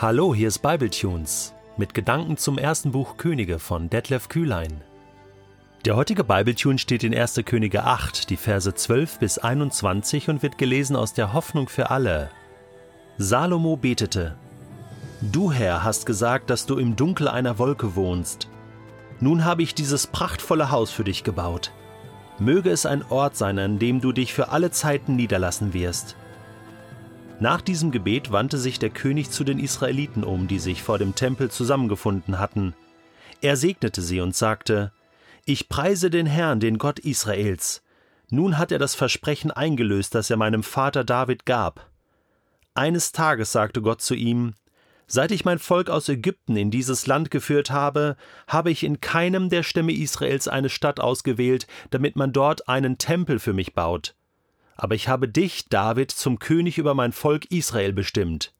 Hallo, hier ist Bibletunes mit Gedanken zum ersten Buch Könige von Detlef Kühlein. Der heutige Bibletune steht in 1. Könige 8, die Verse 12 bis 21 und wird gelesen aus der Hoffnung für alle. Salomo betete: Du, Herr, hast gesagt, dass du im Dunkel einer Wolke wohnst. Nun habe ich dieses prachtvolle Haus für dich gebaut. Möge es ein Ort sein, an dem du dich für alle Zeiten niederlassen wirst. Nach diesem Gebet wandte sich der König zu den Israeliten um, die sich vor dem Tempel zusammengefunden hatten. Er segnete sie und sagte, Ich preise den Herrn, den Gott Israels. Nun hat er das Versprechen eingelöst, das er meinem Vater David gab. Eines Tages sagte Gott zu ihm, Seit ich mein Volk aus Ägypten in dieses Land geführt habe, habe ich in keinem der Stämme Israels eine Stadt ausgewählt, damit man dort einen Tempel für mich baut aber ich habe dich, David, zum König über mein Volk Israel bestimmt.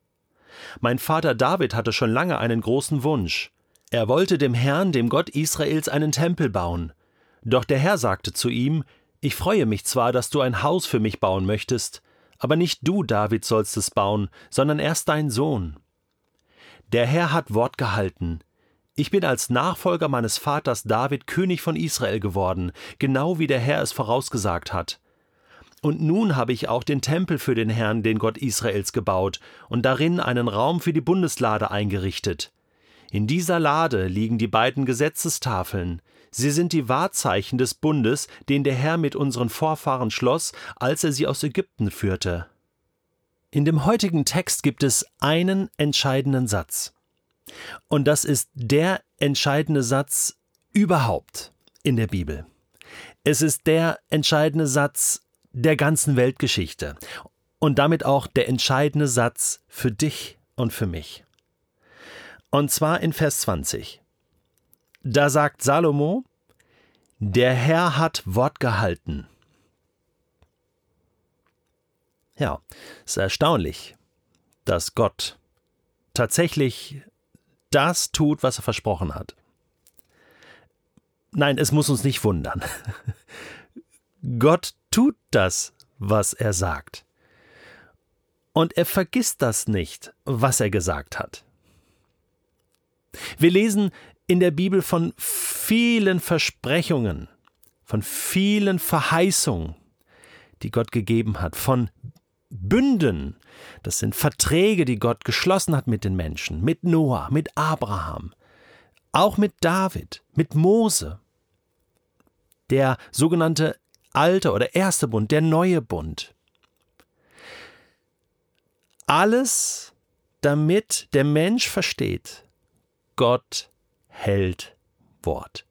Mein Vater David hatte schon lange einen großen Wunsch. Er wollte dem Herrn, dem Gott Israels, einen Tempel bauen. Doch der Herr sagte zu ihm, Ich freue mich zwar, dass du ein Haus für mich bauen möchtest, aber nicht du, David, sollst es bauen, sondern erst dein Sohn. Der Herr hat Wort gehalten. Ich bin als Nachfolger meines Vaters David König von Israel geworden, genau wie der Herr es vorausgesagt hat. Und nun habe ich auch den Tempel für den Herrn, den Gott Israels, gebaut und darin einen Raum für die Bundeslade eingerichtet. In dieser Lade liegen die beiden Gesetzestafeln. Sie sind die Wahrzeichen des Bundes, den der Herr mit unseren Vorfahren schloss, als er sie aus Ägypten führte. In dem heutigen Text gibt es einen entscheidenden Satz. Und das ist der entscheidende Satz überhaupt in der Bibel. Es ist der entscheidende Satz der ganzen Weltgeschichte und damit auch der entscheidende Satz für dich und für mich. Und zwar in Vers 20. Da sagt Salomo, der Herr hat Wort gehalten. Ja, es ist erstaunlich, dass Gott tatsächlich das tut, was er versprochen hat. Nein, es muss uns nicht wundern. Gott tut das, was er sagt. Und er vergisst das nicht, was er gesagt hat. Wir lesen in der Bibel von vielen Versprechungen, von vielen Verheißungen, die Gott gegeben hat, von Bünden, das sind Verträge, die Gott geschlossen hat mit den Menschen, mit Noah, mit Abraham, auch mit David, mit Mose. Der sogenannte alte oder erste Bund, der neue Bund. Alles, damit der Mensch versteht, Gott hält Wort.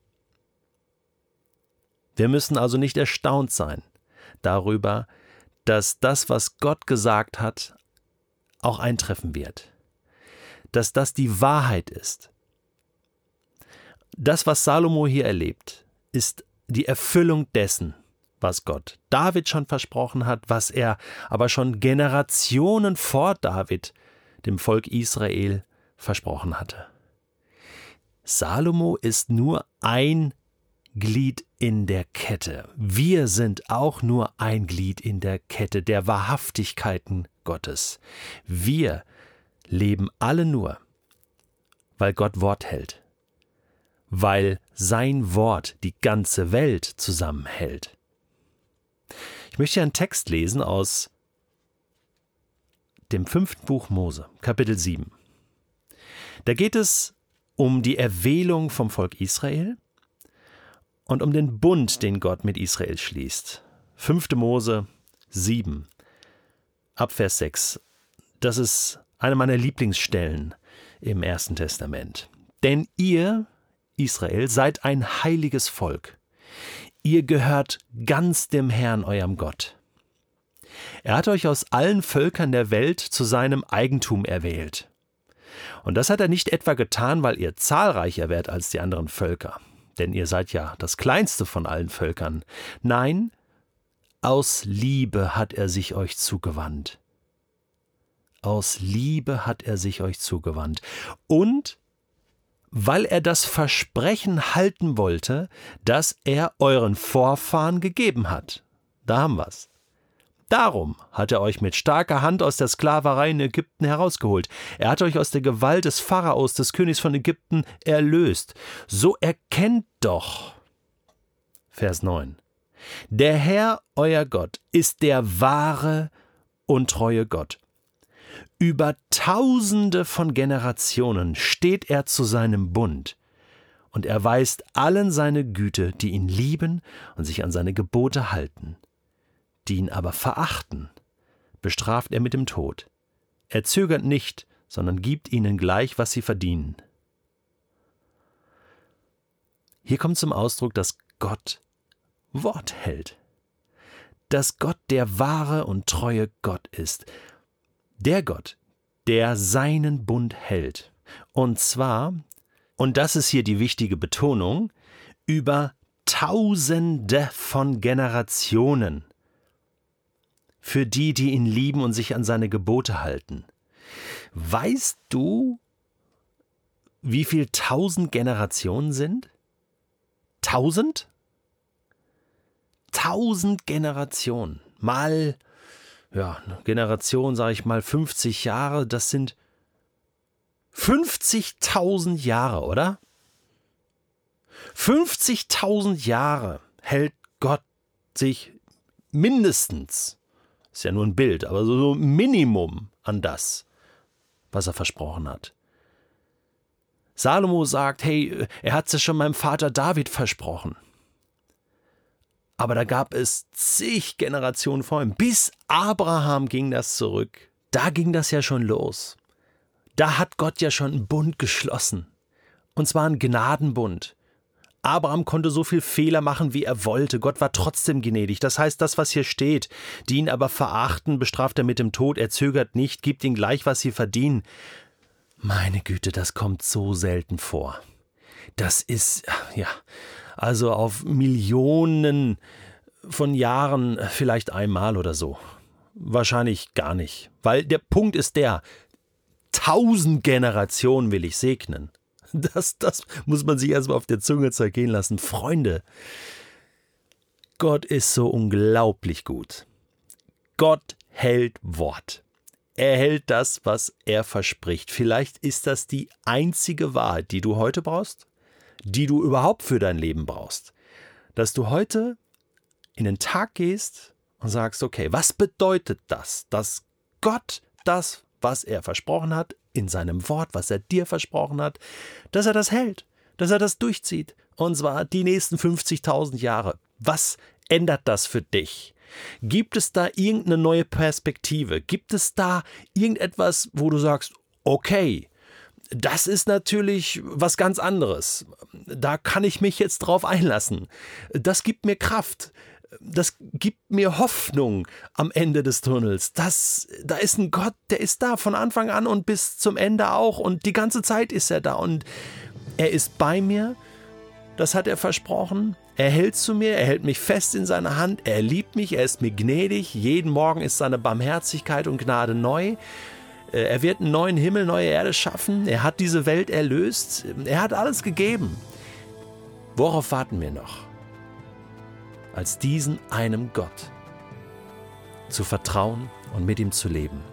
Wir müssen also nicht erstaunt sein darüber, dass das, was Gott gesagt hat, auch eintreffen wird. Dass das die Wahrheit ist. Das, was Salomo hier erlebt, ist die Erfüllung dessen, was Gott David schon versprochen hat, was er aber schon Generationen vor David dem Volk Israel versprochen hatte. Salomo ist nur ein Glied in der Kette. Wir sind auch nur ein Glied in der Kette der Wahrhaftigkeiten Gottes. Wir leben alle nur, weil Gott Wort hält, weil sein Wort die ganze Welt zusammenhält. Ich möchte einen Text lesen aus dem fünften Buch Mose, Kapitel 7. Da geht es um die Erwählung vom Volk Israel und um den Bund, den Gott mit Israel schließt. 5. Mose 7, Abvers 6. Das ist eine meiner Lieblingsstellen im Ersten Testament. Denn ihr, Israel, seid ein heiliges Volk. Ihr gehört ganz dem Herrn, eurem Gott. Er hat euch aus allen Völkern der Welt zu seinem Eigentum erwählt. Und das hat er nicht etwa getan, weil ihr zahlreicher wärt als die anderen Völker, denn ihr seid ja das kleinste von allen Völkern. Nein, aus Liebe hat er sich euch zugewandt. Aus Liebe hat er sich euch zugewandt. Und weil er das Versprechen halten wollte, das er euren Vorfahren gegeben hat. Da haben wir's. Darum hat er euch mit starker Hand aus der Sklaverei in Ägypten herausgeholt. Er hat euch aus der Gewalt des Pharaos, des Königs von Ägypten, erlöst. So erkennt doch. Vers 9. Der Herr, euer Gott, ist der wahre und treue Gott. Über tausende von Generationen steht er zu seinem Bund, und er weist allen seine Güte, die ihn lieben und sich an seine Gebote halten die ihn aber verachten, bestraft er mit dem Tod. Er zögert nicht, sondern gibt ihnen gleich, was sie verdienen. Hier kommt zum Ausdruck, dass Gott Wort hält. Dass Gott der wahre und treue Gott ist. Der Gott, der seinen Bund hält. Und zwar, und das ist hier die wichtige Betonung, über Tausende von Generationen für die, die ihn lieben und sich an seine Gebote halten. Weißt du, wie viel tausend Generationen sind? Tausend? Tausend Generationen. Mal, ja, Generation, sage ich mal, 50 Jahre, das sind 50.000 Jahre, oder? 50.000 Jahre hält Gott sich mindestens ist ja nur ein Bild, aber so ein Minimum an das, was er versprochen hat. Salomo sagt, hey, er hat es schon meinem Vater David versprochen. Aber da gab es zig Generationen vor ihm. Bis Abraham ging das zurück. Da ging das ja schon los. Da hat Gott ja schon einen Bund geschlossen. Und zwar einen Gnadenbund. Abraham konnte so viel Fehler machen, wie er wollte. Gott war trotzdem gnädig. Das heißt, das, was hier steht, die ihn aber verachten, bestraft er mit dem Tod. Er zögert nicht, gibt ihnen gleich, was sie verdienen. Meine Güte, das kommt so selten vor. Das ist, ja, also auf Millionen von Jahren vielleicht einmal oder so. Wahrscheinlich gar nicht. Weil der Punkt ist der, tausend Generationen will ich segnen. Das, das muss man sich erstmal auf der Zunge zergehen lassen. Freunde, Gott ist so unglaublich gut. Gott hält Wort. Er hält das, was er verspricht. Vielleicht ist das die einzige Wahrheit, die du heute brauchst, die du überhaupt für dein Leben brauchst. Dass du heute in den Tag gehst und sagst, okay, was bedeutet das, dass Gott das, was er versprochen hat, in seinem Wort, was er dir versprochen hat, dass er das hält, dass er das durchzieht. Und zwar die nächsten 50.000 Jahre. Was ändert das für dich? Gibt es da irgendeine neue Perspektive? Gibt es da irgendetwas, wo du sagst, okay, das ist natürlich was ganz anderes. Da kann ich mich jetzt drauf einlassen. Das gibt mir Kraft das gibt mir Hoffnung am Ende des Tunnels. Das, da ist ein Gott, der ist da von Anfang an und bis zum Ende auch und die ganze Zeit ist er da und er ist bei mir. Das hat er versprochen. Er hält zu mir, er hält mich fest in seiner Hand, er liebt mich, er ist mir gnädig. Jeden Morgen ist seine Barmherzigkeit und Gnade neu. Äh, er wird einen neuen Himmel, neue Erde schaffen. Er hat diese Welt erlöst. Er hat alles gegeben. Worauf warten wir noch? als diesen einem Gott zu vertrauen und mit ihm zu leben.